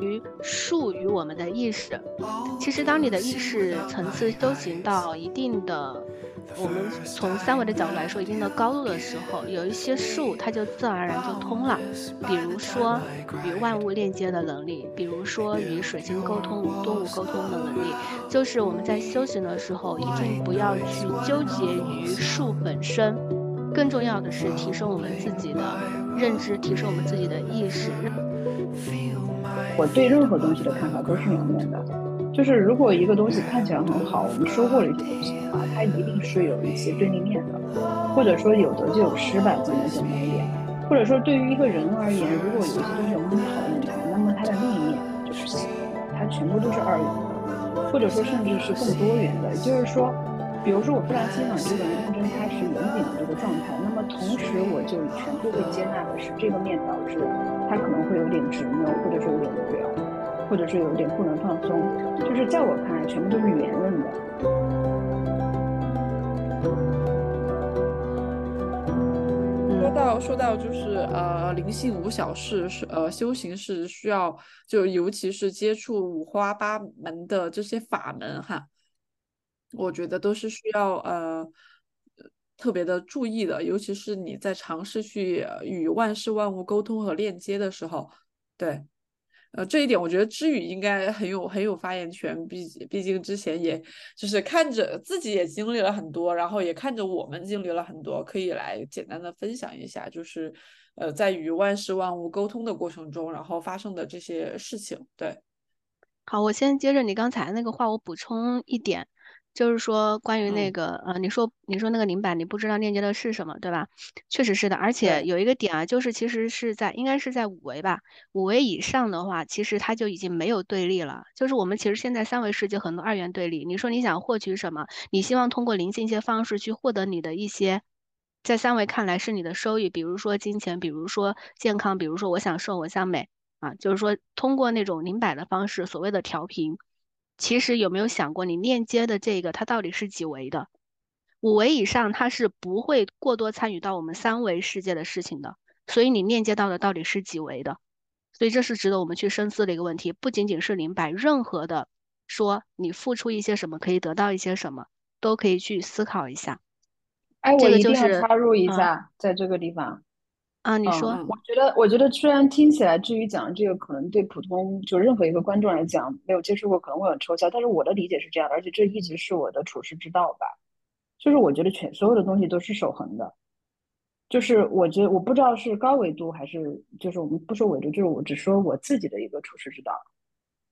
于术与我们的意识。其实，当你的意识层次修行到一定的，我们从三维的角度来说，一定的高度的时候，有一些术它就自然而然就通了。比如说与万物链接的能力，比如说与水晶沟通、与动物沟通的能力，就是我们在修行的时候，一定不要去纠结于术本身，更重要的是提升我们自己的认知，提升我们自己的意识。我对任何东西的看法都是两面的，就是如果一个东西看起来很好，我们收获了一些东西的话，它一定是有一些对立面的，或者说有得就有失吧，讲的简单一点，或者说对于一个人而言，如果有一些东西我们很讨厌它，那么它的另一面就是喜，它全部都是二元的，或者说甚至是更多元的，也就是说。比如说，我非常欣赏这个人认真踏实严谨的这个状态，那么同时我就全部会接纳的是这个面导致他可能会有点执拗，或者是有点无聊，或者是有点不能放松，就是在我看来全部都是圆润的。说到说到就是呃灵性无小事是呃修行是需要就尤其是接触五花八门的这些法门哈。我觉得都是需要呃特别的注意的，尤其是你在尝试去与万事万物沟通和链接的时候，对，呃这一点我觉得知语应该很有很有发言权，毕毕竟之前也就是看着自己也经历了很多，然后也看着我们经历了很多，可以来简单的分享一下，就是呃在与万事万物沟通的过程中，然后发生的这些事情，对。好，我先接着你刚才那个话，我补充一点。就是说，关于那个，呃，你说你说那个灵摆，你不知道链接的是什么，对吧？确实是的，而且有一个点啊，就是其实是在应该是在五维吧，五维以上的话，其实它就已经没有对立了。就是我们其实现在三维世界很多二元对立，你说你想获取什么，你希望通过灵性一些方式去获得你的一些，在三维看来是你的收益，比如说金钱，比如说健康，比如说我想瘦，我想美啊，就是说通过那种零摆的方式，所谓的调频。其实有没有想过，你链接的这个它到底是几维的？五维以上，它是不会过多参与到我们三维世界的事情的。所以你链接到的到底是几维的？所以这是值得我们去深思的一个问题。不仅仅是灵摆，任何的说你付出一些什么可以得到一些什么，都可以去思考一下。哎，我一定要插入一下，在这个地方。啊，你说，我觉得，我觉得虽然听起来，至于讲这个，可能对普通就任何一个观众来讲，没有接触过，可能会很抽象。但是我的理解是这样的，而且这一直是我的处世之道吧。就是我觉得全所有的东西都是守恒的，就是我觉得我不知道是高维度还是，就是我们不说维度，就是我只说我自己的一个处世之道。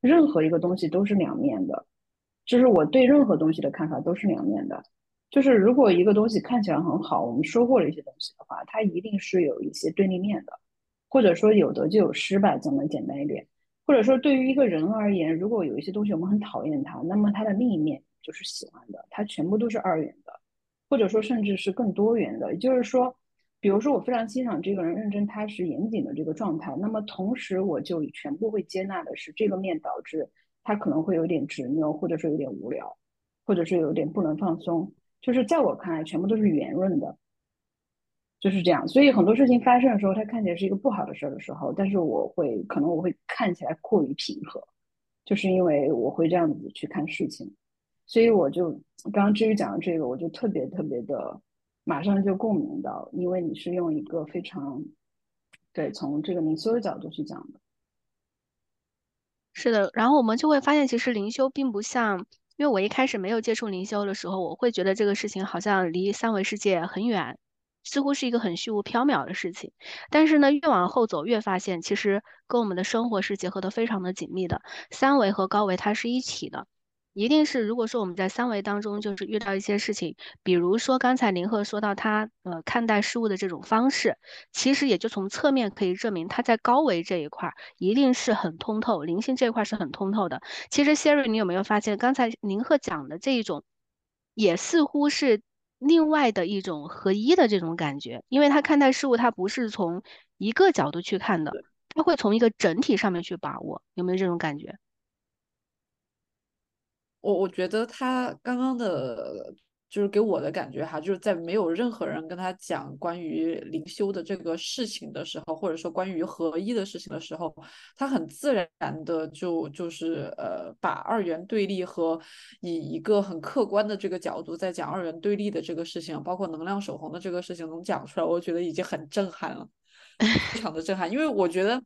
任何一个东西都是两面的，就是我对任何东西的看法都是两面的。就是如果一个东西看起来很好，我们收获了一些东西的话，它一定是有一些对立面的，或者说有得就有失吧，讲的简单一点。或者说对于一个人而言，如果有一些东西我们很讨厌它，那么它的另一面就是喜欢的，它全部都是二元的，或者说甚至是更多元的。也就是说，比如说我非常欣赏这个人认真踏实严谨的这个状态，那么同时我就全部会接纳的是这个面导致他可能会有点执拗，或者说有点无聊，或者是有点不能放松。就是在我看来，全部都是圆润的，就是这样。所以很多事情发生的时候，它看起来是一个不好的事儿的时候，但是我会可能我会看起来过于平和，就是因为我会这样子去看事情。所以我就刚刚至于讲的这个，我就特别特别的马上就共鸣到，因为你是用一个非常对从这个灵修的角度去讲的。是的，然后我们就会发现，其实灵修并不像。因为我一开始没有接触灵修的时候，我会觉得这个事情好像离三维世界很远，似乎是一个很虚无缥缈的事情。但是呢，越往后走，越发现其实跟我们的生活是结合的非常的紧密的，三维和高维它是一体的。一定是，如果说我们在三维当中，就是遇到一些事情，比如说刚才林鹤说到他呃看待事物的这种方式，其实也就从侧面可以证明他在高维这一块一定是很通透，灵性这一块是很通透的。其实 Siri，你有没有发现刚才林鹤讲的这一种，也似乎是另外的一种合一的这种感觉，因为他看待事物，他不是从一个角度去看的，他会从一个整体上面去把握，有没有这种感觉？我我觉得他刚刚的就是给我的感觉哈，就是在没有任何人跟他讲关于灵修的这个事情的时候，或者说关于合一的事情的时候，他很自然的就就是呃把二元对立和以一个很客观的这个角度在讲二元对立的这个事情，包括能量守恒的这个事情能讲出来，我觉得已经很震撼了，非常的震撼，因为我觉得。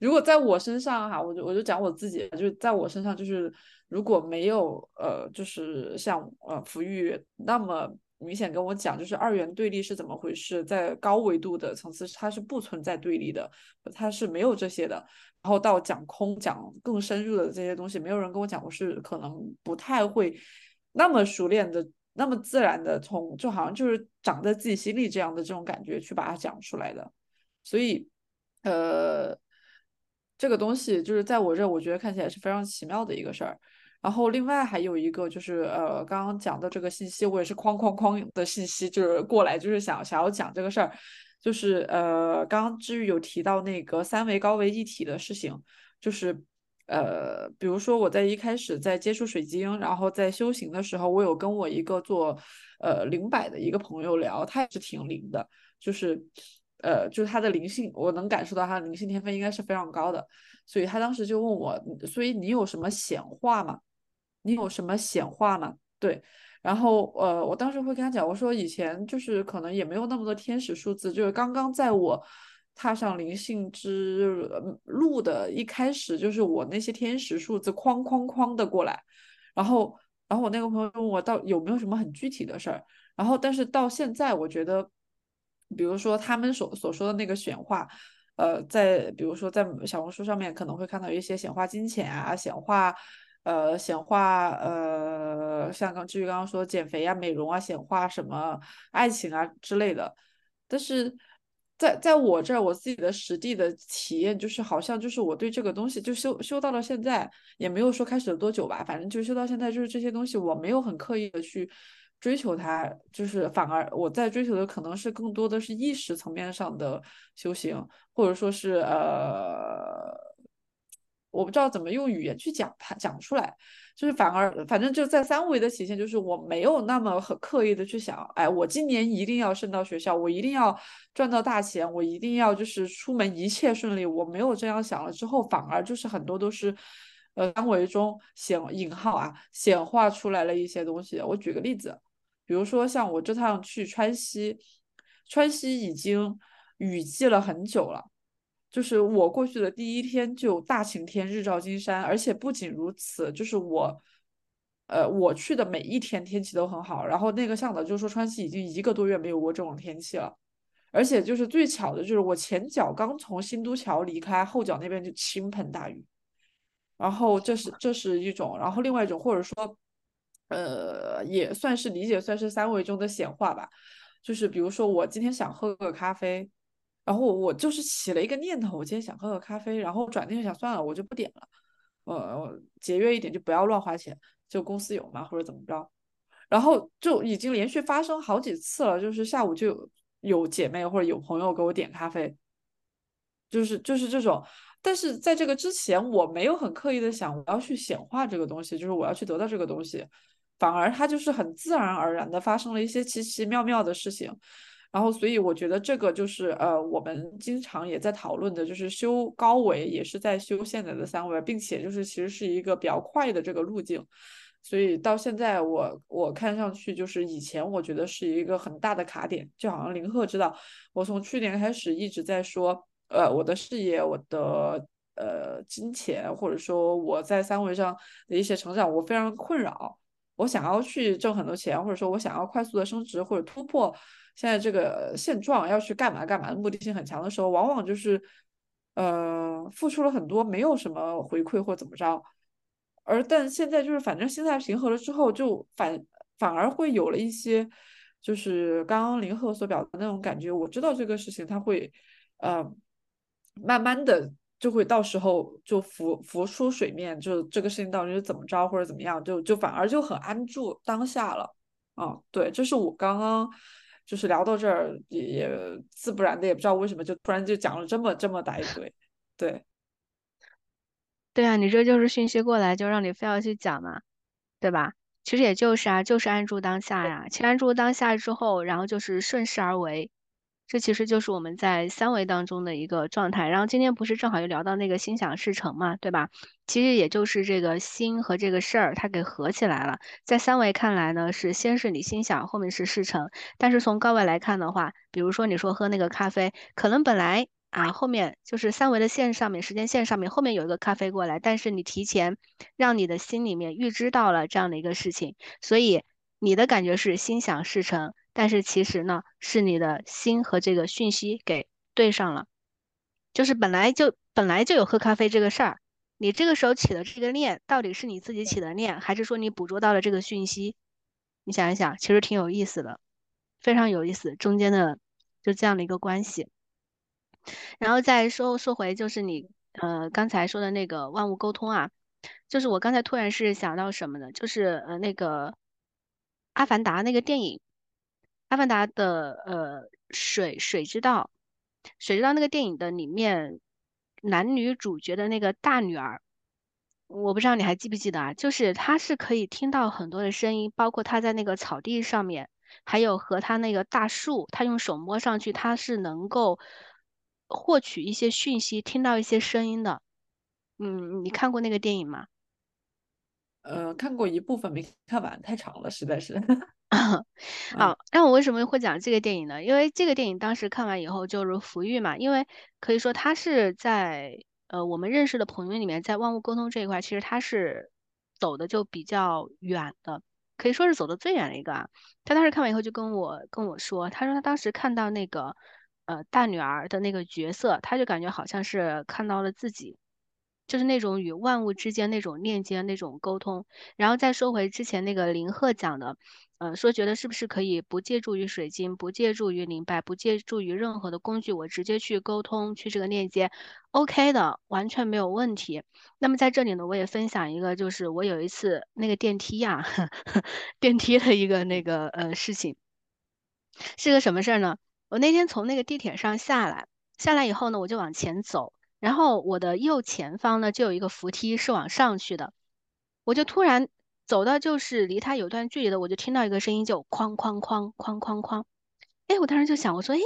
如果在我身上哈，我就我就讲我自己，就是在我身上，就是如果没有呃，就是像呃福玉那么明显跟我讲，就是二元对立是怎么回事，在高维度的层次它是不存在对立的，它是没有这些的。然后到讲空讲更深入的这些东西，没有人跟我讲，我是可能不太会那么熟练的、那么自然的从就好像就是长在自己心里这样的这种感觉去把它讲出来的，所以呃。这个东西就是在我这，我觉得看起来是非常奇妙的一个事儿。然后另外还有一个就是，呃，刚刚讲的这个信息，我也是哐哐哐的信息，就是过来，就是想想要讲这个事儿，就是呃，刚刚治愈有提到那个三维高维一体的事情，就是呃，比如说我在一开始在接触水晶，然后在修行的时候，我有跟我一个做呃灵摆的一个朋友聊，他也是挺灵的，就是。呃，就是他的灵性，我能感受到他的灵性天分应该是非常高的，所以他当时就问我，所以你有什么显化吗？你有什么显化吗？对，然后呃，我当时会跟他讲，我说以前就是可能也没有那么多天使数字，就是刚刚在我踏上灵性之路的一开始，就是我那些天使数字哐哐哐的过来，然后然后我那个朋友问我到有没有什么很具体的事儿，然后但是到现在我觉得。比如说他们所所说的那个显化，呃，在比如说在小红书上面可能会看到一些显化金钱啊，显化，呃，显化，呃，像刚至于刚刚说减肥啊、美容啊，显化什么爱情啊之类的。但是在在我这儿，我自己的实地的体验就是，好像就是我对这个东西就修修到了现在，也没有说开始了多久吧，反正就修到现在，就是这些东西我没有很刻意的去。追求它，就是反而我在追求的可能是更多的是意识层面上的修行，或者说是呃，我不知道怎么用语言去讲它讲出来，就是反而反正就在三维的体现，就是我没有那么很刻意的去想，哎，我今年一定要升到学校，我一定要赚到大钱，我一定要就是出门一切顺利，我没有这样想了之后，反而就是很多都是呃三维中显引号啊显化出来了一些东西。我举个例子。比如说，像我这趟去川西，川西已经雨季了很久了。就是我过去的第一天就大晴天，日照金山，而且不仅如此，就是我，呃，我去的每一天天气都很好。然后那个向导就说，川西已经一个多月没有过这种天气了。而且就是最巧的，就是我前脚刚从新都桥离开，后脚那边就倾盆大雨。然后这是这是一种，然后另外一种，或者说。呃，也算是理解，算是三维中的显化吧。就是比如说，我今天想喝个咖啡，然后我就是起了一个念头，我今天想喝个咖啡，然后转念想算了，我就不点了，呃，节约一点，就不要乱花钱，就公司有嘛，或者怎么着。然后就已经连续发生好几次了，就是下午就有姐妹或者有朋友给我点咖啡，就是就是这种。但是在这个之前，我没有很刻意的想我要去显化这个东西，就是我要去得到这个东西。反而它就是很自然而然的发生了一些奇奇妙妙的事情，然后所以我觉得这个就是呃我们经常也在讨论的，就是修高维也是在修现在的三维，并且就是其实是一个比较快的这个路径，所以到现在我我看上去就是以前我觉得是一个很大的卡点，就好像林鹤知道我从去年开始一直在说呃我的事业我的呃金钱或者说我在三维上的一些成长我非常困扰。我想要去挣很多钱，或者说我想要快速的升职或者突破现在这个现状，要去干嘛干嘛目的性很强的时候，往往就是，呃，付出了很多，没有什么回馈或怎么着，而但现在就是反正心态平和了之后，就反反而会有了一些，就是刚刚林鹤所表达那种感觉，我知道这个事情它会，呃，慢慢的。就会到时候就浮浮出水面，就这个事情到底是怎么着或者怎么样，就就反而就很安住当下了。啊，对，这是我刚刚就是聊到这儿也也自不然的，也不知道为什么就突然就讲了这么这么大一堆。对，对啊，你这就是讯息过来就让你非要去讲嘛，对吧？其实也就是啊，就是安住当下呀。其实安住当下之后，然后就是顺势而为。这其实就是我们在三维当中的一个状态。然后今天不是正好又聊到那个心想事成嘛，对吧？其实也就是这个心和这个事儿，它给合起来了。在三维看来呢，是先是你心想，后面是事成。但是从高维来看的话，比如说你说喝那个咖啡，可能本来啊后面就是三维的线上面，时间线上面后面有一个咖啡过来，但是你提前让你的心里面预知到了这样的一个事情，所以你的感觉是心想事成。但是其实呢，是你的心和这个讯息给对上了，就是本来就本来就有喝咖啡这个事儿，你这个时候起的这个念，到底是你自己起的念，还是说你捕捉到了这个讯息？你想一想，其实挺有意思的，非常有意思，中间的就这样的一个关系。然后再说说回，就是你呃刚才说的那个万物沟通啊，就是我刚才突然是想到什么呢？就是呃那个《阿凡达》那个电影。阿凡达的呃水水之道，水之道那个电影的里面男女主角的那个大女儿，我不知道你还记不记得啊？就是她是可以听到很多的声音，包括她在那个草地上面，还有和她那个大树，她用手摸上去，她是能够获取一些讯息，听到一些声音的。嗯，你看过那个电影吗？呃，看过一部分，没看完，太长了，实在是。好，那我为什么会讲这个电影呢？因为这个电影当时看完以后就是福玉嘛，因为可以说他是在呃我们认识的朋友里面，在万物沟通这一块，其实他是走的就比较远的，可以说是走的最远的一个啊。他当时看完以后就跟我跟我说，他说他当时看到那个呃大女儿的那个角色，他就感觉好像是看到了自己。就是那种与万物之间那种链接、那种沟通，然后再说回之前那个林鹤讲的，呃，说觉得是不是可以不借助于水晶，不借助于灵摆，不借助于任何的工具，我直接去沟通，去这个链接，OK 的，完全没有问题。那么在这里呢，我也分享一个，就是我有一次那个电梯呀，电梯的一个那个呃事情，是个什么事儿呢？我那天从那个地铁上下来，下来以后呢，我就往前走。然后我的右前方呢，就有一个扶梯是往上去的，我就突然走到就是离它有段距离的，我就听到一个声音，就哐哐哐哐哐哐，哎，我当时就想，我说，哎，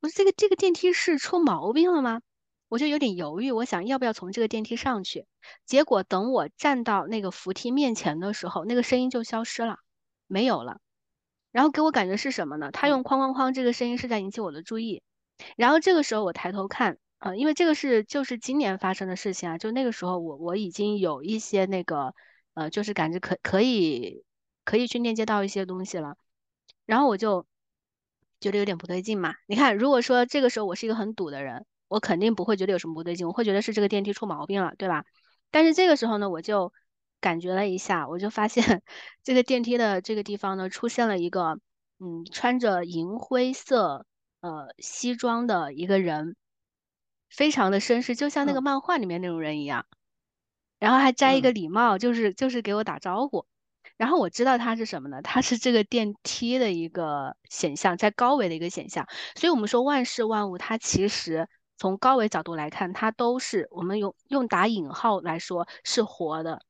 我说这个这个电梯是出毛病了吗？我就有点犹豫，我想要不要从这个电梯上去？结果等我站到那个扶梯面前的时候，那个声音就消失了，没有了。然后给我感觉是什么呢？他用哐哐哐这个声音是在引起我的注意，然后这个时候我抬头看。呃，因为这个是就是今年发生的事情啊，就那个时候我我已经有一些那个呃，就是感觉可可以可以去链接到一些东西了，然后我就觉得有点不对劲嘛。你看，如果说这个时候我是一个很堵的人，我肯定不会觉得有什么不对劲，我会觉得是这个电梯出毛病了，对吧？但是这个时候呢，我就感觉了一下，我就发现 这个电梯的这个地方呢，出现了一个嗯，穿着银灰色呃西装的一个人。非常的绅士，就像那个漫画里面那种人一样，然后还摘一个礼帽，就是就是给我打招呼。然后我知道他是什么呢？他是这个电梯的一个显象，在高维的一个显象。所以我们说万事万物，它其实从高维角度来看，它都是我们用用打引号来说是活的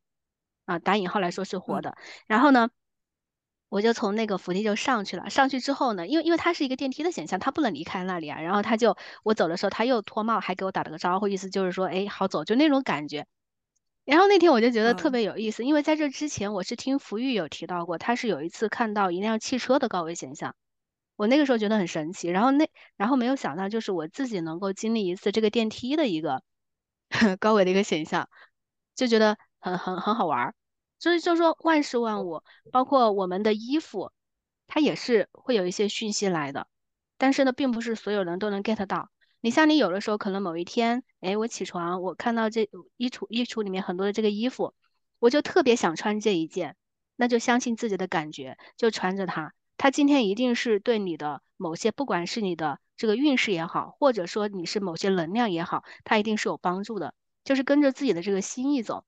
啊，打引号来说是活的。然后呢？我就从那个扶梯就上去了，上去之后呢，因为因为它是一个电梯的选项，它不能离开那里啊。然后他就我走的时候，他又脱帽，还给我打了个招呼，意思就是说，哎，好走，就那种感觉。然后那天我就觉得特别有意思，因为在这之前我是听福玉有提到过，他是有一次看到一辆汽车的高危险象，我那个时候觉得很神奇。然后那然后没有想到，就是我自己能够经历一次这个电梯的一个 高危的一个险象，就觉得很很很好玩儿。所以就说万事万物，包括我们的衣服，它也是会有一些讯息来的。但是呢，并不是所有人都能 get 到。你像你有的时候可能某一天，哎，我起床，我看到这衣橱衣橱里面很多的这个衣服，我就特别想穿这一件，那就相信自己的感觉，就穿着它。它今天一定是对你的某些，不管是你的这个运势也好，或者说你是某些能量也好，它一定是有帮助的。就是跟着自己的这个心意走。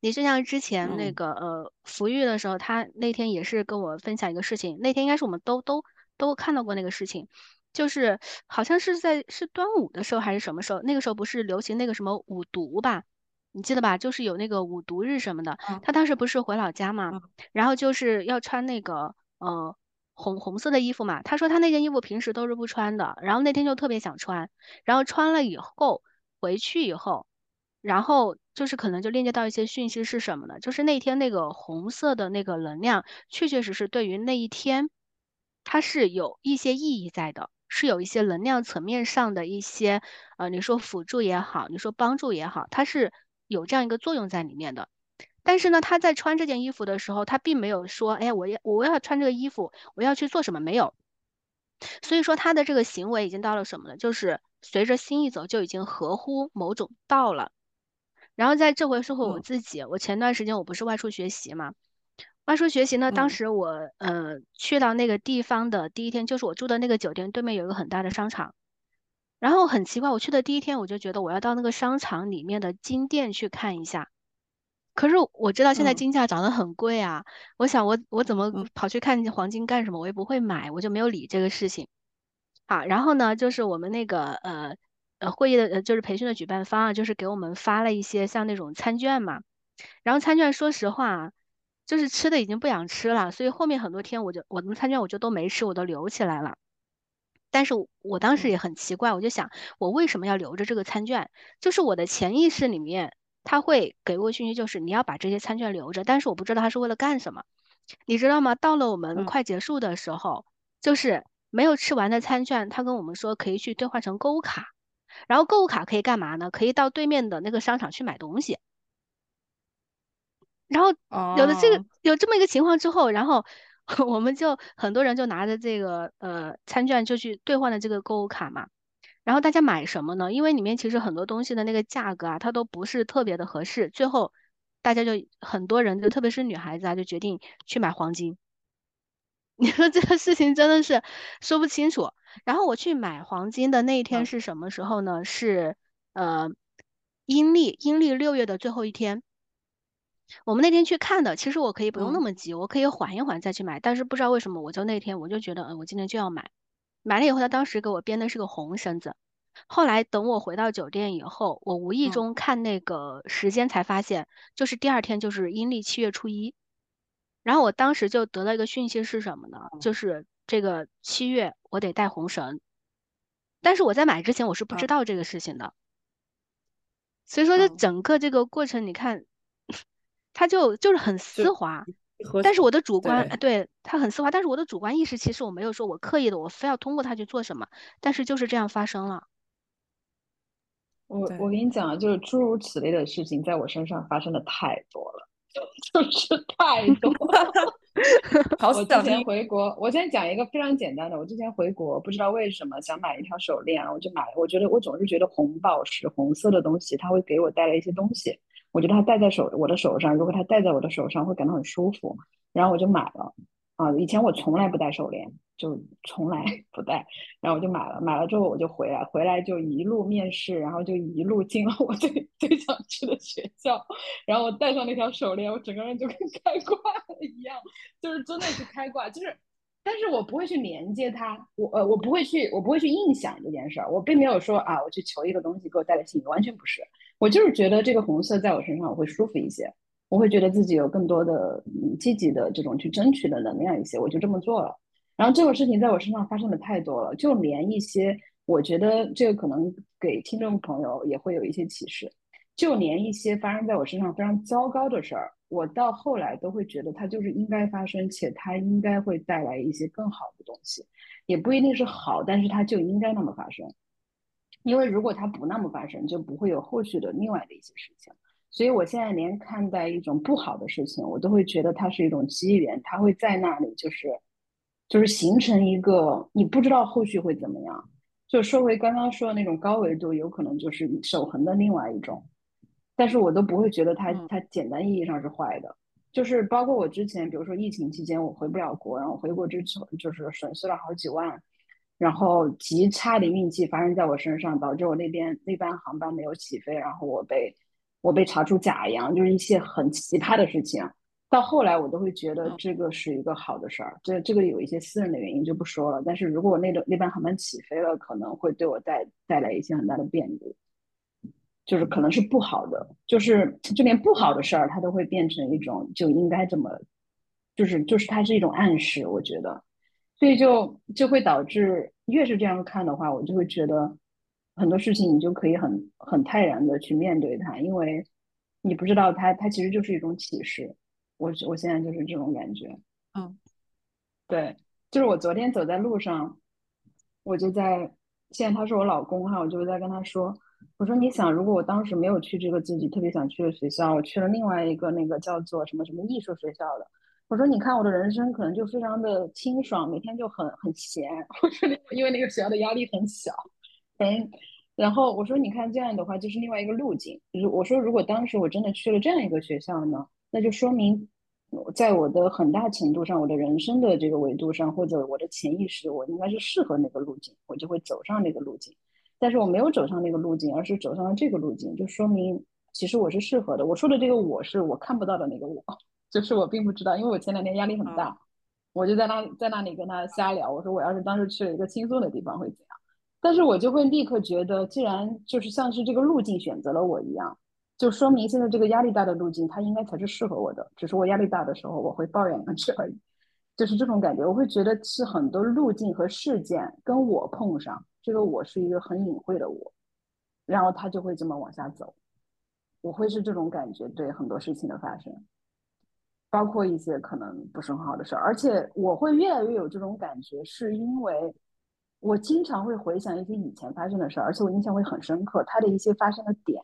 你就像之前那个呃，福玉的时候，他那天也是跟我分享一个事情。那天应该是我们都都都看到过那个事情，就是好像是在是端午的时候还是什么时候？那个时候不是流行那个什么五毒吧？你记得吧？就是有那个五毒日什么的，啊他当时不是回老家嘛，嗯然后就是要穿那个呃红红色的衣服嘛。他说他那件衣服平时都是不穿的，然后那天就特别想穿，然后穿了以后回去以后，然后就是可能就链接到一些讯息是什么呢？就是那天那个红色的那个能量，确确实实对于那一天，它是有一些意义在的，是有一些能量层面上的一些，呃，你说辅助也好，你说帮助也好，它是有这样一个作用在里面的。但是呢，他在穿这件衣服的时候，他并没有说，哎，我要我要穿这个衣服，我要去做什么，没有。所以说他的这个行为已经到了什么呢？就是随着心一走，就已经合乎某种道了。然后在这回说回我嗯。自己，我前段时间我不是外出学习嘛，外出学习呢，当嗯。时我呃去到那个地方的第一天，就是我住的那个酒店对面有一个很大的商场，然后很奇怪，我去的第一天我就觉得我要到那个商场里面的金店去看一下，可是我知道现在嗯。金价涨得很贵啊，我想我我怎么嗯。跑去看黄金干什么？我也不会买，我就没有理这个事情。啊，然后呢，就是我们那个呃呃会议的呃就是培训的举办方啊，就是给我们发了一些像那种餐券嘛，然后餐券说实话啊，就是吃的已经不想吃了，所以后面很多天我就我的餐券我就都没吃，我都留起来了。但是我我当时嗯也很奇怪，我就想我为什么要留着这个餐券？就是我的潜意识里面，他会给我讯息，就是你要把这些餐券留着，但是我不知道他是为了干什么。你知道吗？到了我们嗯快结束的时候，就是没有吃完的餐券，他跟我们说可以去兑换成购物卡，然后购物卡可以干嘛呢？可以到对面的那个商场去买东西。然后有了这个哦有这么一个情况之后，然后 我们就很多人就拿着这个呃餐券就去兑换了这个购物卡嘛。然后大家买什么呢？因为里面其实很多东西的那个价格啊，它都不是特别的合适。最后大家就很多人就特别是女孩子啊，就决定去买黄金。你说这个事情真的是说不清楚。然后我去买黄金的那一天嗯是什么时候呢？是呃阴历阴历六月的最后一天。我们那天去看的，其实我可以不用那嗯么急，我可以缓一缓再去买。但是不知道为什么，我就那天我就觉得，嗯，我今天就要买。买了以后，他当时给我编的是个红绳子。后来等我回到酒店以后，我无意嗯中看那个时间才发现，就是第二天就是阴历七月初一。然后我当时就得到一个讯息是什么呢？就是这个七月我得带红绳。但是我在买之前我是不知啊道这个事情的。所以说这嗯整个这个过程，你看，它就就是很丝滑。但是我的主观，对，它很丝滑，但是我的主观意识其实我没有说我刻意的，我非要通过它去做什么，但是就是这样发生了。我我跟你讲啊，就是诸如此类的事情在我身上发生的太多了，就是太多了。好我之前想回国，我先讲一个非常简单的。我之前回国，不知道为什么想买一条手链，然后我就买了。我觉得我总是觉得红宝石、红色的东西，它会给我带来一些东西。我觉得它戴在手我的手上，如果它戴在我的手上，会感到很舒服。然后我就买了。啊，以前我从来不戴手链，就从来 不戴。然后我就买了，买了之后我就回来，回来就一路面试，然后就一路进了我最 最想去的学校。然后我戴上那条手链，我整个人就跟开挂了一样，就是真的是开挂，就是。但是我不会去连接它，我呃我不会去，我不会去硬想这件事儿，我并没有说啊，我去求一个东西给我带来吸引力，完全不是。我就是觉得这个红色在我身上我会舒服一些，我会觉得自己有更多的积极的这种去争取的能量一些，我就这么做了。然后这个事情在我身上发生的太多了，就连一些我觉得这个可能给听众朋友也会有一些启示，就连一些发生在我身上非常糟糕的事儿，我到后来都会觉得它就是应该发生，且它应该会带来一些更好的东西，也不一定是好，但是它就应该那么发生。因为如果它不那么发生，就不会有后续的另外的一些事情。所以我现在连看待一种不好的事情，我都会觉得它是一种机缘，它会在那里，就是就是形成一个你不知道后续会怎么样。就说回刚刚说的那种高维度，有可能就是守恒的另外一种，但是我都不会觉得它嗯它简单意义上是坏的。就是包括我之前，比如说疫情期间我回不了国，然后回国之后就是损失了好几万，然后极差的运气发生在我身上，导致我那边那班航班没有起飞，然后我被我被查出假阳，就是一些很奇葩的事情。到后来我都会觉得嗯这个是一个好的事儿，这这个有一些私人的原因就不说了。但是如果我那个那班航班起飞了，可能会对我带带来一些很大的变故。就是可能是不好的，就是就连不好的事儿，它都会变成一种就应该这么，就是就是它是一种暗示，我觉得，所以就就会导致越是这样看的话，我就会觉得很多事情你就可以很很泰然的去面对它，因为你不知道它它其实就是一种启示，我我现在就是这种感觉，嗯，对，就是我昨天走在路上，我就在，现在他是我老公哈，我就在跟他说。我说，你想，如果我当时没有去这个自己特别想去的学校，我去了另外一个那个叫做什么什么艺术学校的，我说，你看我的人生可能就非常的清爽，每天就很很闲。我说，因为那个学校的压力很小，嗯，然后我说，你看这样的话就是另外一个路径。如我说，如果当时我真的去了这样一个学校呢，那就说明在我的很大程度上，我的人生的这个维度上，或者我的潜意识，我应该是适合那个路径，我就会走上那个路径。但是我没有走上那个路径，而是走上了这个路径，就说明其实我是适合的。我说的这个我是我看不到的那个我，就是我并不知道，因为我前两天压力很大，我就在那在那里跟他瞎聊。我说我要是当时去了一个轻松的地方会怎样？但是我就会立刻觉得，既然就是像是这个路径选择了我一样，就说明现在这个压力大的路径它应该才是适合我的。只是我压力大的时候我会抱怨而已，就是这种感觉。我会觉得是很多路径和事件跟我碰上。这个我是一个很隐晦的我，然后他就会这么往下走，我会是这种感觉，对很多事情的发生，包括一些可能不是很好的事儿，而且我会越来越有这种感觉，是因为我经常会回想一些以前发生的事儿，而且我印象会很深刻，它的一些发生的点，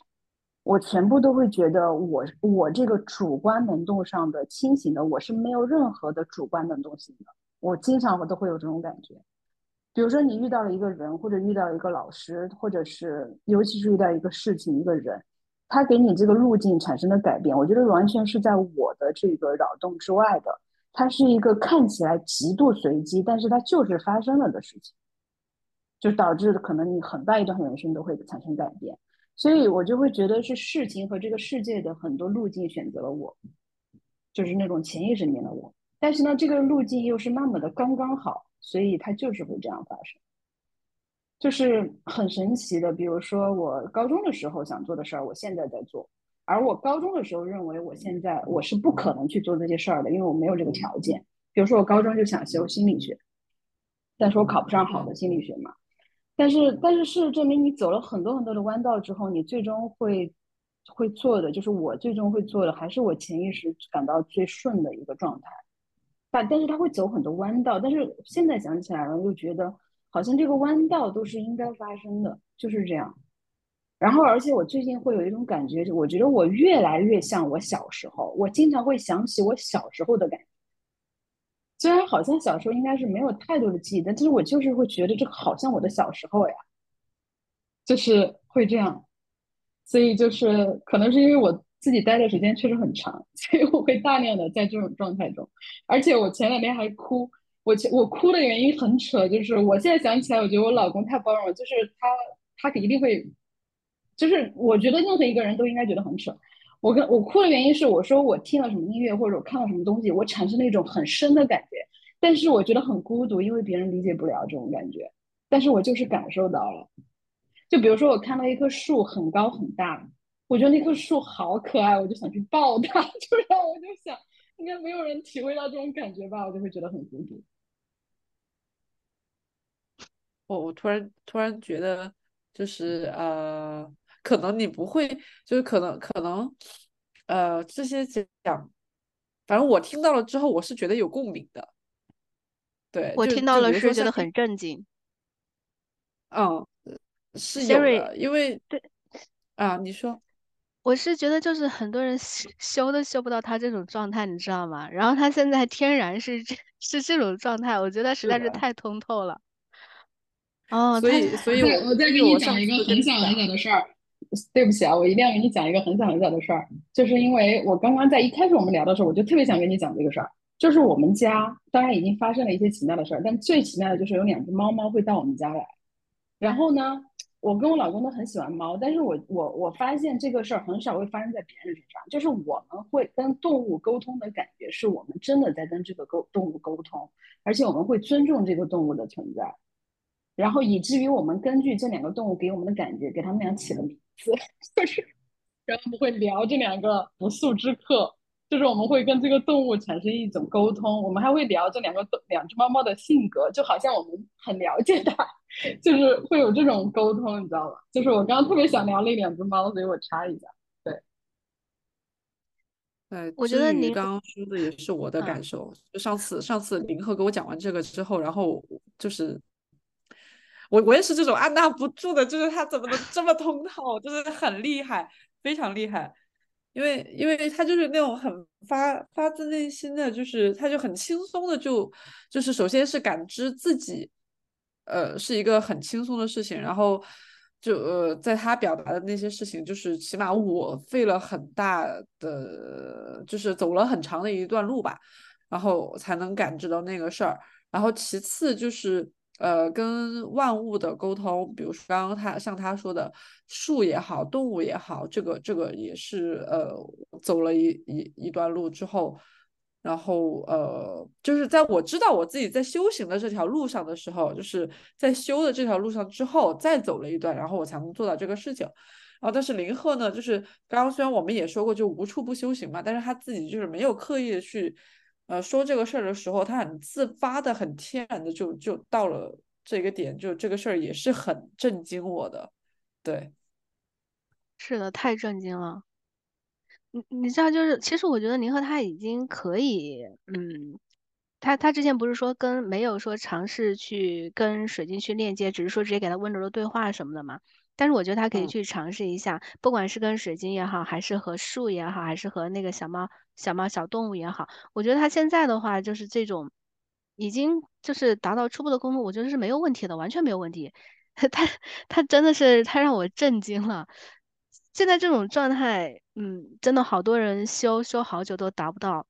我全部都会觉得我我这个主观能动上的清醒的我是没有任何的主观能动性的，我经常我都会有这种感觉。比如说，你遇到了一个人，或者遇到一个老师，或者是尤其是遇到一个事情、一个人，他给你这个路径产生的改变，我觉得完全是在我的这个扰动之外的。它是一个看起来极度随机，但是它就是发生了的事情，就导致可能你很大一段人生都会产生改变。所以我就会觉得是事情和这个世界的很多路径选择了我，就是那种潜意识里面的我。但是呢，这个路径又是那么的刚刚好。所以它就是会这样发生，就是很神奇的。比如说，我高中的时候想做的事儿，我现在在做；而我高中的时候认为我现在我是不可能去做这些事儿的，因为我没有这个条件。比如说，我高中就想修心理学，但是我考不上好的心理学嘛。但是，但是事实证明，你走了很多很多的弯道之后，你最终会会做的，就是我最终会做的，还是我潜意识感到最顺的一个状态。但但是他会走很多弯道，但是现在想起来了，又觉得好像这个弯道都是应该发生的，就是这样。然后，而且我最近会有一种感觉，我觉得我越来越像我小时候，我经常会想起我小时候的感觉。虽然好像小时候应该是没有太多的记忆，但其实我就是会觉得这个好像我的小时候呀，就是会这样。所以就是可能是因为我。自己待的时间确实很长，所以我会大量的在这种状态中，而且我前两天还哭，我我哭的原因很扯，就是我现在想起来，我觉得我老公太包容了，就是他他一定会，就是我觉得任何一个人都应该觉得很扯。我跟我哭的原因是，我说我听了什么音乐或者我看了什么东西，我产生了一种很深的感觉，但是我觉得很孤独，因为别人理解不了这种感觉，但是我就是感受到了。就比如说我看到一棵树很高很大。我觉得那棵树好可爱，我就想去抱它。就让我就想，应该没有人体会到这种感觉吧，我就会觉得很孤独。我我突然突然觉得，就是呃，可能你不会，就是可能可能，呃，这些讲，反正我听到了之后，我是觉得有共鸣的。对，我听到了是觉得很震惊。嗯，是有的，因为对啊，你说。我是觉得，就是很多人修都修不到他这种状态，你知道吗？然后他现在天然是这是这种状态，我觉得实在是太通透了。哦，所以所以我再给你讲一个很小很小的事儿。对不起啊，我一定要给你讲一个很小很小的事儿，就是因为我刚刚在一开始我们聊的时候，我就特别想跟你讲这个事儿。就是我们家当然已经发生了一些奇妙的事儿，但最奇妙的就是有两只猫猫会到我们家来，然后呢？我跟我老公都很喜欢猫，但是我我我发现这个事儿很少会发生在别人身上，就是我们会跟动物沟通的感觉，是我们真的在跟这个沟动物沟通，而且我们会尊重这个动物的存在，然后以至于我们根据这两个动物给我们的感觉，给他们俩起了名次，就是然后我们会聊这两个不速之客，就是我们会跟这个动物产生一种沟通，我们还会聊这两个两只猫猫的性格，就好像我们很了解它，就是会有这种沟通，你知道吗？就是我刚刚特别想聊那两只猫，所以我插一下。对，我觉得您刚刚说的也是我的感受。就上次上次林鹤给我讲完这个之后，然后就是我我也是这种按捺不住的，就是他怎么能这么通透，就是很厉害，非常厉害。因为因为他就是那种很发发自内心的，就是他就很轻松的就就是首先是感知自己，呃，是一个很轻松的事情，然后。就呃，在他表达的那些事情，就是起码我费了很大的，就是走了很长的一段路吧，然后才能感知到那个事儿。然后其次就是呃，跟万物的沟通，比如说刚刚他像他说的树也好，动物也好，这个这个也是呃，走了一一一段路之后。然后，呃，就是在我知道我自己在修行的这条路上的时候，就是在修的这条路上之后，再走了一段，然后我才能做到这个事情。然后，但是林鹤呢，就是刚刚虽然我们也说过，就无处不修行嘛，但是他自己就是没有刻意的去，呃，说这个事儿的时候，他很自发的、很天然的就就到了这个点，就这个事儿也是很震惊我的。对，是的，太震惊了。你你知道，就是其实我觉得您和他已经可以，嗯，他他之前不是说跟没有说尝试去跟水晶去链接，只是说直接给他温柔的对话什么的嘛。但是我觉得他可以去尝试一下，不管是跟水晶也好，还是和树也好，还是和那个小猫、小猫、小动物也好，我觉得他现在的话就是这种，已经就是达到初步的沟通，我觉得是没有问题的，完全没有问题。他他真的是他让我震惊了。现在这种状态，嗯，真的好多人修修好久都达不到，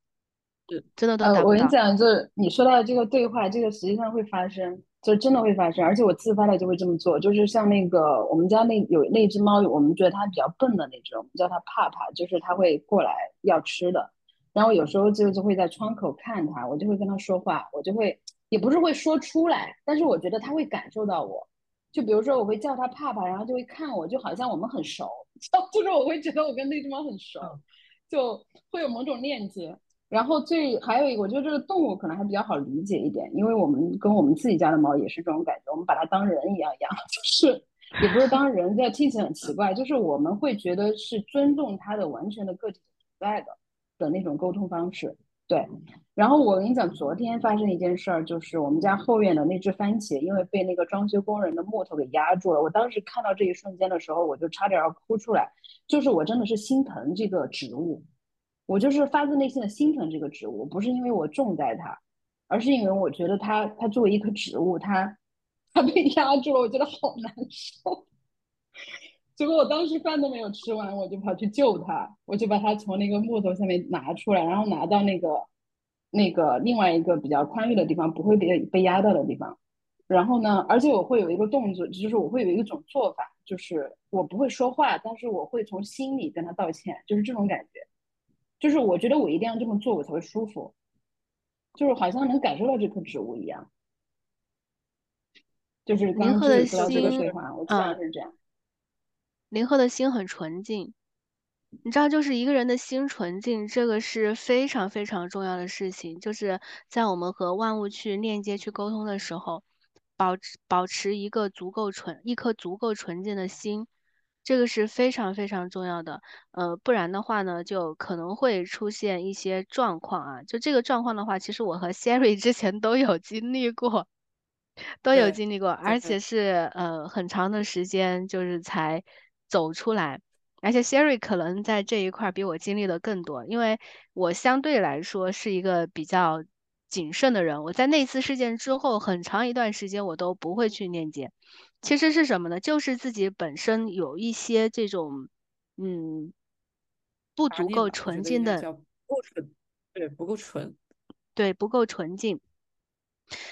真的都达不到。我跟你讲，就是你说到的这个对话，这个实际上会发生，就真的会发生，而且我自发的就会这么做。就是像那个我们家那有那只猫，我们觉得它比较笨的那只，我们叫它帕帕，就是它会过来要吃的。然后有时候就就会在窗口看它，我就会跟它说话，我就会也不是会说出来，但是我觉得它会感受到我。就比如说我会叫它帕帕，然后就会看我，就好像我们很熟。就是我会觉得我跟那只猫很熟，就会有某种链接。然后最还有一个，我觉得这个动物可能还比较好理解一点，因为我们跟我们自己家的猫也是这种感觉，我们把它当人一样养，就是也不是当人，这听起来很奇怪，就是我们会觉得是尊重它的完全的个体存在的的那种沟通方式。对，然后我跟你讲，昨天发生一件事儿，就是我们家后院的那只番茄，因为被那个装修工人的木头给压住了。我当时看到这一瞬间的时候，我就差点要哭出来，就是我真的是心疼这个植物，我就是发自内心的心疼这个植物，不是因为我重在它，而是因为我觉得它，它作为一棵植物，它，它被压住了，我觉得好难受。结果我当时饭都没有吃完，我就跑去救它，我就把它从那个木头下面拿出来，然后拿到那个那个另外一个比较宽裕的地方，不会被被压到的地方。然后呢，而且我会有一个动作，就是我会有一种做法，就是我不会说话，但是我会从心里跟他道歉，就是这种感觉，就是我觉得我一定要这么做，我才会舒服，就是好像能感受到这棵植物一样。就是刚刚说到这个对话，我基本上是这样。林鹤的心很纯净，你知道，就是一个人的心纯净，这个是非常非常重要的事情。就是在我们和万物去链接、去沟通的时候，保持保持一个足够纯、一颗足够纯净的心，这个是非常非常重要的。呃，不然的话呢，就可能会出现一些状况啊。就这个状况的话，其实我和 Siri 之前都有经历过，都有经历过，而且是呃很长的时间，就是才。走出来，而且 Siri 可能在这一块比我经历的更多，因为我相对来说是一个比较谨慎的人。我在那次事件之后，很长一段时间我都不会去链接。其实是什么呢？就是自己本身有一些这种，嗯，不足够纯净的，不够纯，对，不够纯，对，不够纯净。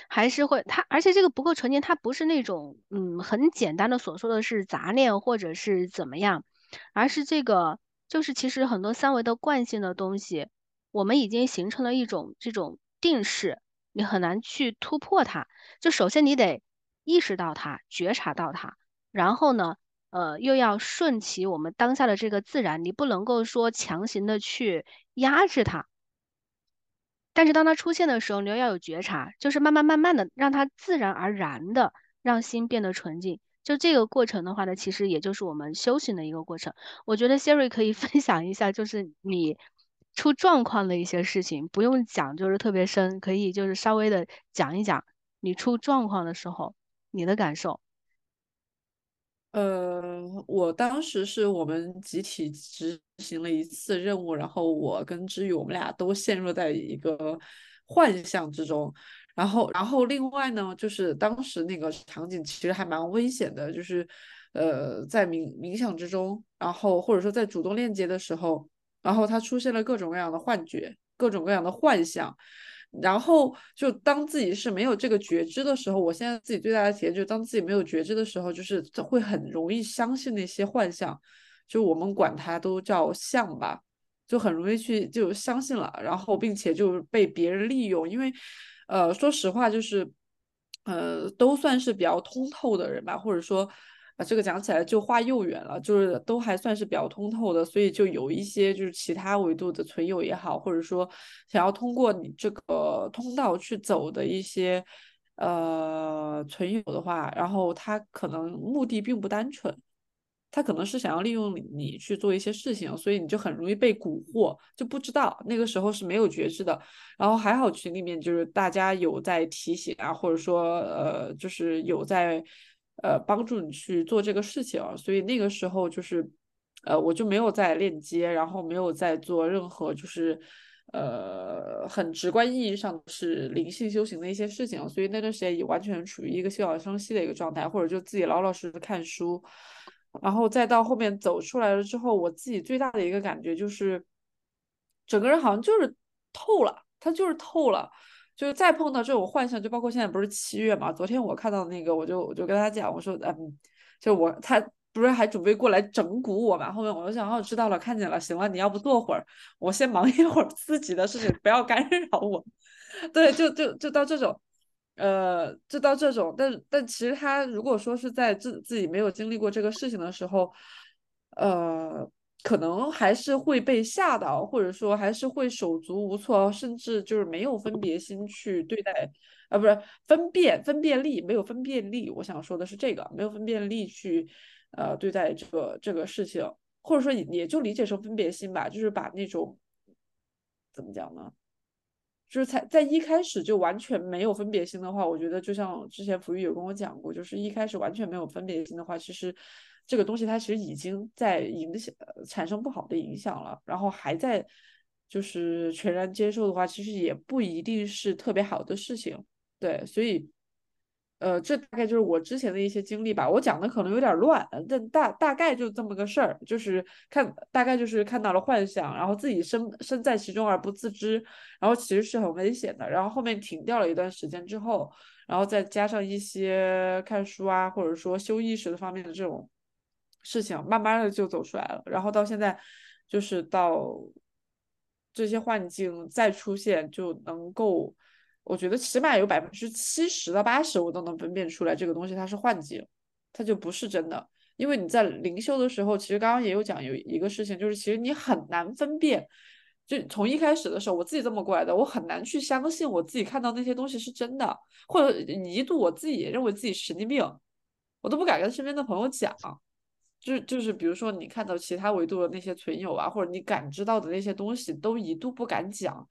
还是会，它而且这个不够纯净，它不是那种嗯很简单的所说的是杂念或者是怎么样，而是这个就是其实很多三维的惯性的东西，我们已经形成了一种这种定式，你很难去突破它。就首先你得意识到它，觉察到它，然后呢呃，又要顺其我们当下的这个自然，你不能够说强行的去压制它。但是当它出现的时候，你又要有觉察，就是慢慢慢慢的让它自然而然的让心变得纯净。就这个过程的话呢，其实也就是我们修行的一个过程。我觉得 Siri 可以 分享一下，就是你出状况的一些事情，不用讲就是特别深，可以就是稍微的讲一讲你出状况的时候你的感受。呃，我当时是我们集体执行了一次任务，然后我跟知宇我们俩都陷入在一个幻象之中，然后，然后另外呢，就是当时那个场景其实还蛮危险的，就是呃，在冥冥想之中，然后或者说在主动链接的时候，然后它出现了各种各样的幻觉，各种各样的幻象。然后就当自己是没有这个觉知的时候，我现在自己最大的体验就是，当自己没有觉知的时候，就是会很容易相信那些幻象，就我们管它都叫像吧，就很容易去就相信了，然后并且就被别人利用，因为呃，说实话就是呃，都算是比较通透的人吧，或者说。啊，这个讲起来就话又远了，就是都还算是比较通透的，所以就有一些就是其他维度的存有也好，或者说想要通过你这个通道去走的一些呃存有的话，然后他可能目的并不单纯，他可能是想要利用你去做一些事情，所以你就很容易被蛊惑，就不知道那个时候是没有觉知的。然后还好群里面就是大家有在提醒啊，或者说呃就是有在。呃，帮助你去做这个事情，所以那个时候就是，呃，我就没有在链接，然后没有在做任何就是，呃，很直观意义上是灵性修行的一些事情，所以那段时间也完全处于一个休养生息的一个状态，或者就自己老老实实看书，然后再到后面走出来了之后，我自己最大的一个感觉就是，整个人好像就是透了，他就是透了。就是再碰到这种幻象，就包括现在不是七月嘛？昨天我看到那个，我就我就跟他讲，我说，嗯，就我他不是还准备过来整蛊我嘛？后面我就想，哦，知道了，看见了，行了，你要不坐会儿，我先忙一会儿自己的事情，不要干扰我。对，就就就到这种，呃，就到这种，但但其实他如果说是在自自己没有经历过这个事情的时候，呃。可能还是会被吓到，或者说还是会手足无措，甚至就是没有分别心去对待，啊，不是分辨分辨力没有分辨力。我想说的是这个没有分辨力去呃对待这个这个事情，或者说也就理解成分别心吧，就是把那种怎么讲呢？就是在在一开始就完全没有分别心的话，我觉得就像之前福玉有跟我讲过，就是一开始完全没有分别心的话，其实。这个东西它其实已经在影响产生不好的影响了，然后还在就是全然接受的话，其实也不一定是特别好的事情。对，所以呃，这大概就是我之前的一些经历吧。我讲的可能有点乱，但大大概就这么个事儿，就是看大概就是看到了幻想，然后自己身身在其中而不自知，然后其实是很危险的。然后后面停掉了一段时间之后，然后再加上一些看书啊，或者说修意识的方面的这种。事情慢慢的就走出来了，然后到现在，就是到这些幻境再出现，就能够，我觉得起码有百分之七十到八十，我都能分辨出来这个东西它是幻境，它就不是真的。因为你在灵修的时候，其实刚刚也有讲有一个事情，就是其实你很难分辨，就从一开始的时候，我自己这么过来的，我很难去相信我自己看到那些东西是真的，或者一度我自己也认为自己神经病，我都不敢跟身边的朋友讲。就就是比如说你看到其他维度的那些存有啊，或者你感知到的那些东西，都一度不敢讲，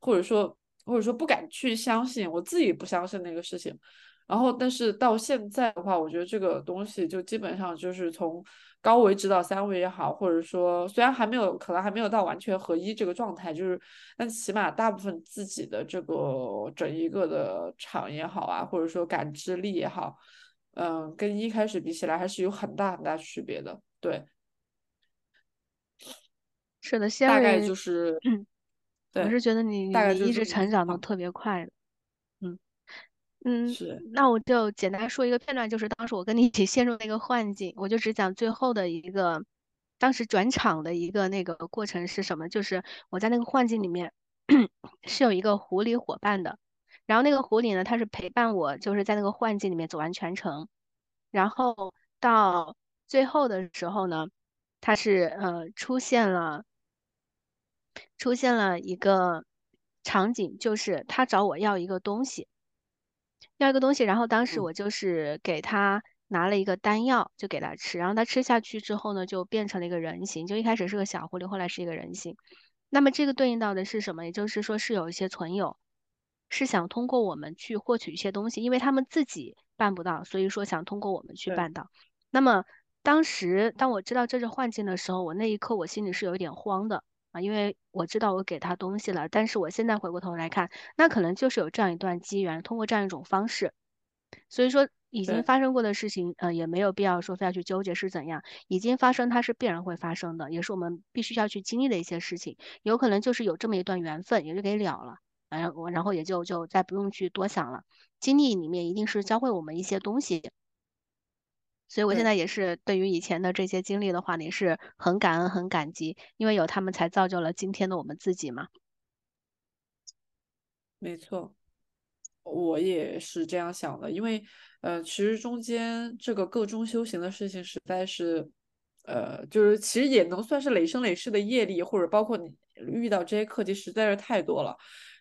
或者说或者说不敢去相信，我自己不相信那个事情。然后，但是到现在的话，我觉得这个东西就基本上就是从高维指导三维也好，或者说虽然还没有可能还没有到完全合一这个状态，就是但起码大部分自己的这个整一个的场也好啊，或者说感知力也好。嗯，跟一开始比起来还是有很大很大区别的，对，是的，大概就是，我是觉得你你一直成长的特别快的，嗯嗯，是，那我就简单说一个片段，就是当时我跟你一起陷入那个幻境，我就只讲最后的一个，当时转场的一个那个过程是什么？就是我在那个幻境里面 是有一个狐狸伙伴的。然后那个狐狸呢，它是陪伴我，就是在那个幻境里面走完全程，然后到最后的时候呢，它是呃出现了出现了一个场景，就是他找我要一个东西，要一个东西，然后当时嗯我就是给他拿了一个丹药，就给他吃，然后他吃下去之后呢，就变成了一个人形，就一开始是个小狐狸，后来是一个人形。那么这个对应到的是什么？也就是说是有一些存有是想通过我们去获取一些东西，因为他们自己办不到，所以说想通过我们去办到。那么当时当我知道这是幻境的时候，我那一刻我心里是有一点慌的啊，因为我知道我给他东西了，但是我现在回过头来看，那可能就是有这样一段机缘，通过这样一种方式，所以说已经发生过的事情，呃，也没有必要说非要去纠结是怎样，已经发生它是必然会发生的，也是我们必须要去经历的一些事情，有可能就是有这么一段缘分，也就给了了。然后，然后也就就再不用去多想了。经历里面一定是教会我们一些东西，所以我现在也是对于以前的这些经历的话，也是很感恩、很感激，因为有他们才造就了今天的我们自己嘛。没错，我也是这样想的，因为呃，其实中间这个个中修行的事情实在是，呃，就是其实也能算是累生累世的业力，或者包括你遇到这些课题实在是太多了，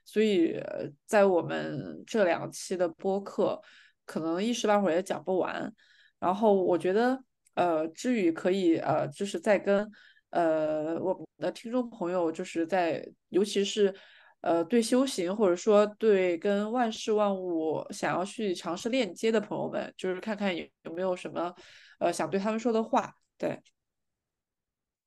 所以在我们这两期的播客，可能一时半会儿也讲不完。然后我觉得，呃，知宇可以呃，就是在跟呃我们的听众朋友，就是在尤其是。呃，对修行或者说对跟万事万物想要去尝试链接的朋友们，就是看看有有没有什么呃想对他们说的话。对，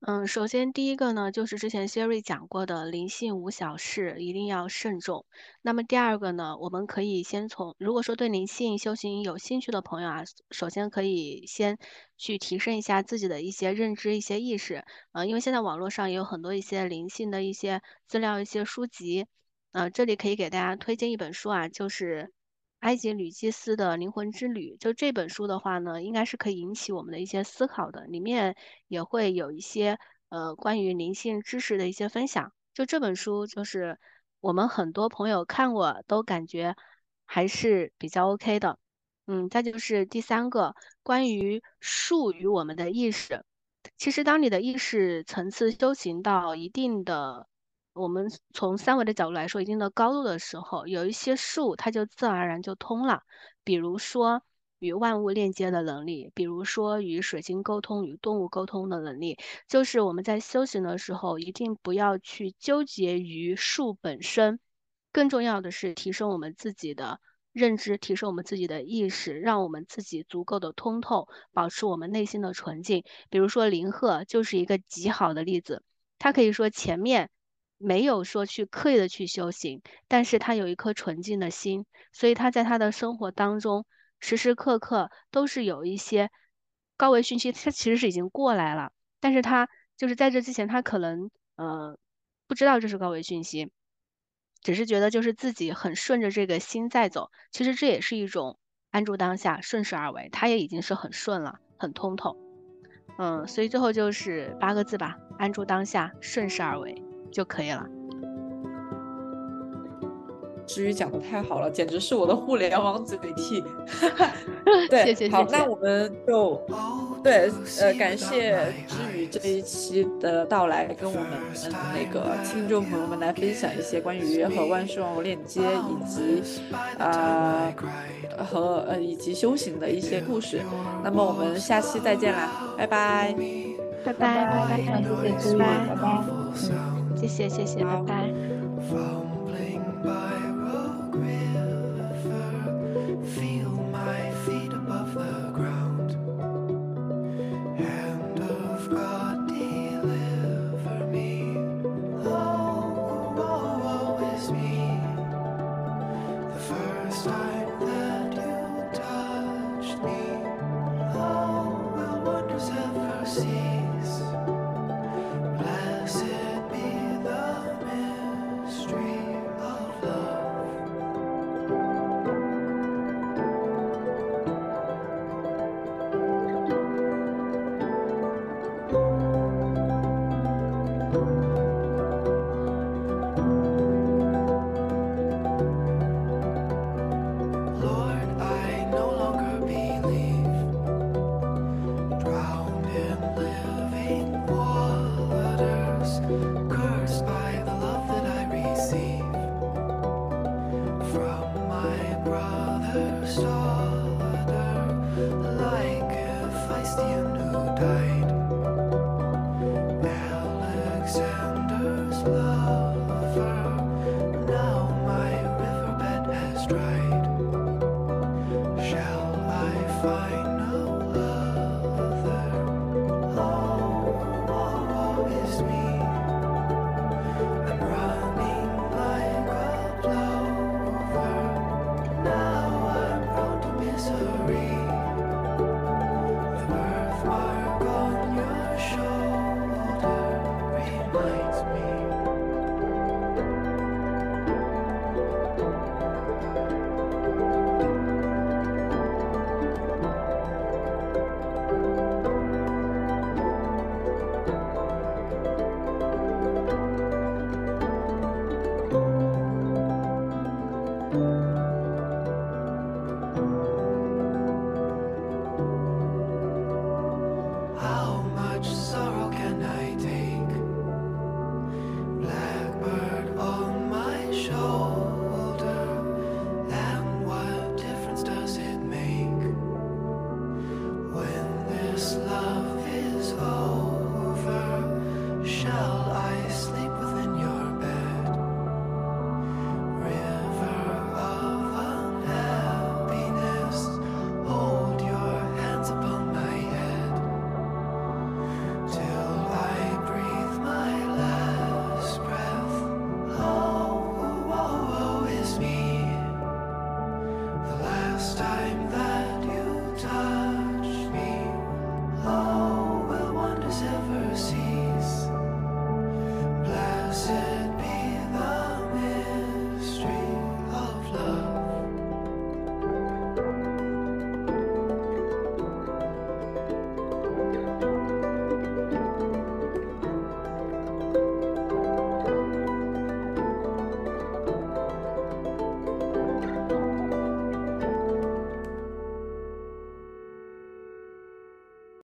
嗯，首先第一个呢，就是之前 Siri 讲过的灵性无小事，一定要慎重。那么第二个呢，我们可以先从，如果说对灵性修行有兴趣的朋友啊，首先可以先去提升一下自己的一些认知、一些意识。呃，因为现在网络上也有很多一些灵性的一些资料、一些书籍。呃，这里可以给大家推荐一本书啊，就是埃及女祭司的《灵魂之旅》。就这本书的话呢，应该是可以引起我们的一些思考的，里面也会有一些呃关于灵性知识的一些分享。就这本书，就是我们很多朋友看过都感觉还是比较 OK 的。嗯，再就是第三个，关于术与我们的意识。其实，当你的意识层次修行到一定的，我们从三维的角度来说，一定的高度的时候，有一些术它就自然而然就通了。比如说与万物链接的能力，比如说与水晶沟通、与动物沟通的能力，就是我们在修行的时候，一定不要去纠结于术本身，更重要的是提升我们自己的。认知提升我们自己的意识，让我们自己足够的通透，保持我们内心的纯净。比如说林鹤就是一个极好的例子，他可以说前面没有说去刻意的去修行，但是他有一颗纯净的心，所以他在他的生活当中时时刻刻都是有一些高维讯息，他其实是已经过来了，但是他就是在这之前，他可能呃不知道这是高维讯息。只是觉得就是自己很顺着这个心在走，其实这也是一种安住当下、顺势而为，他也已经是很顺了，很通透。嗯，所以最后就是八个字吧：安住当下，顺势而为就可以了。至于讲的太好了，简直是我的互联网嘴替。对，谢谢好，谢谢那我们就对呃感谢知宇这一期的到来，跟我们那个听众朋友们来分享一些关于和万事万物链接以及啊、呃、和呃以及修行的一些故事。那么我们下期再见啦，拜拜。拜拜拜谢谢知宇，拜拜拜。谢谢谢谢拜拜。